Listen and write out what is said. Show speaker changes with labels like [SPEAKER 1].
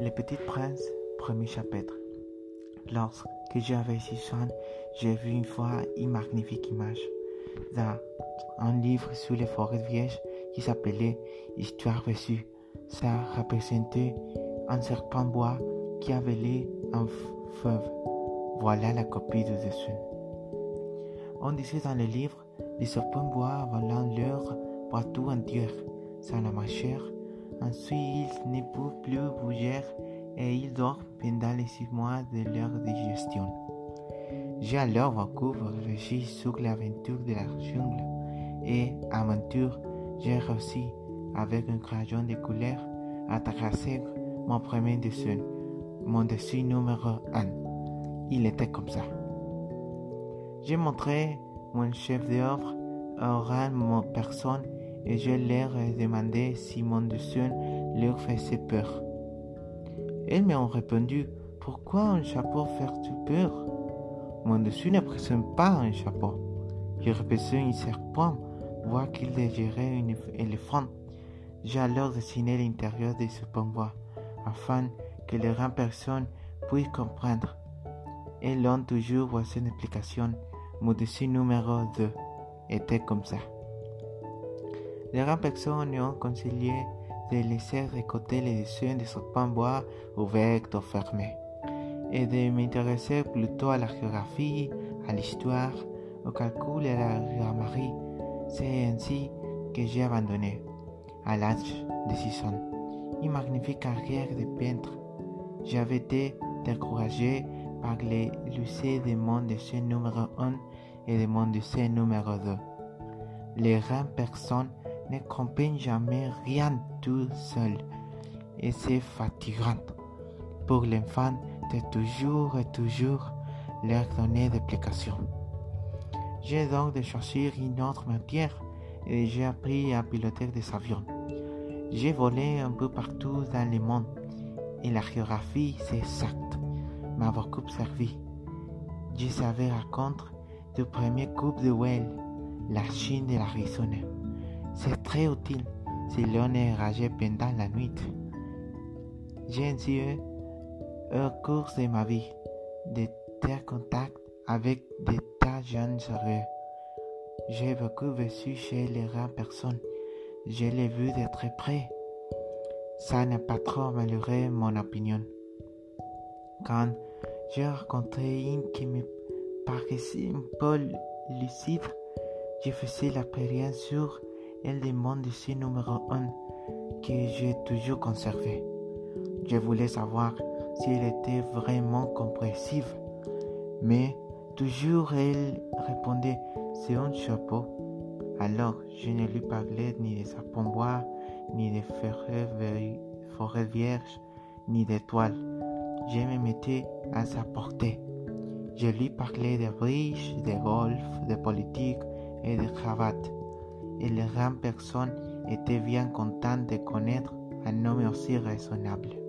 [SPEAKER 1] Le Petit Prince, premier chapitre. Lorsque j'avais six ans, j'ai vu une fois une magnifique image dans un livre sur les forêts vierges qui s'appelait Histoire reçue. Ça représentait un serpent bois qui avalait un feuve. Voilà la copie du dessin. On disait dans le livre, les serpents bois avalant leur partout entière, sans la mâchoire. Ensuite, ils ne peuvent plus bouger et ils dorment pendant les six mois de leur digestion. J'ai alors beaucoup réfléchi sur l'aventure de la jungle et aventure, j'ai réussi avec un crayon de couleur à tracer mon premier dessin, mon dessin numéro 1. Il était comme ça. J'ai montré mon chef d'œuvre à mon personne et je leur ai demandé si mon dessin leur faisait peur. Elles m'ont répondu Pourquoi un chapeau fait-tu peur? Mon dessin ne présente pas un chapeau. Je représenté un serpent, voire qu'il désirait un éléphant. J'ai alors dessiné l'intérieur de ce bois afin que les grandes personnes puissent comprendre. Elles ont toujours voici une explication. Mon dessin numéro 2 était comme ça. Les grandes personnes ont conseillé de laisser côté les dessins de serpents bois ouverts ou fermés et de m'intéresser plutôt à la géographie, à l'histoire, au calcul et à la grammaire. C'est ainsi que j'ai abandonné, à l'âge de 6 ans, une magnifique carrière de peintre. J'avais été découragé par les lycées de mon dessin numéro 1 et de mon dessin numéro 2. Les grandes personnes ne comprennent jamais rien tout seul et c'est fatigant pour l'enfant de toujours et toujours leur donner d'application. J'ai donc de choisir une autre matière et j'ai appris à piloter des avions. J'ai volé un peu partout dans le monde et la géographie, c'est exact, m'a beaucoup servi. Je savais raconter du premier coupe de Well, la Chine de l'Arizona. C'est très utile si l'on est ragé pendant la nuit. J'ai eu au cours de ma vie de ter contact avec des tas de jeunes sérieux. J'ai beaucoup vécu chez les rares personnes. Je l'ai vu de très près. Ça n'a pas trop amélioré mon opinion. Quand j'ai rencontré une qui me paraissait un peu lucide, je faisais l'expérience sur elle demande ici numéro 1 que j'ai toujours conservé. Je voulais savoir si elle était vraiment compréhensive, mais toujours elle répondait c'est un chapeau. Alors je ne lui parlais ni de sa bois, ni de forêts vierges, ni d'étoiles. Je me mettais à sa portée. Je lui parlais de bridge, de golf, de politique et de cravate et les grandes personnes étaient bien contentes de connaître un homme aussi raisonnable.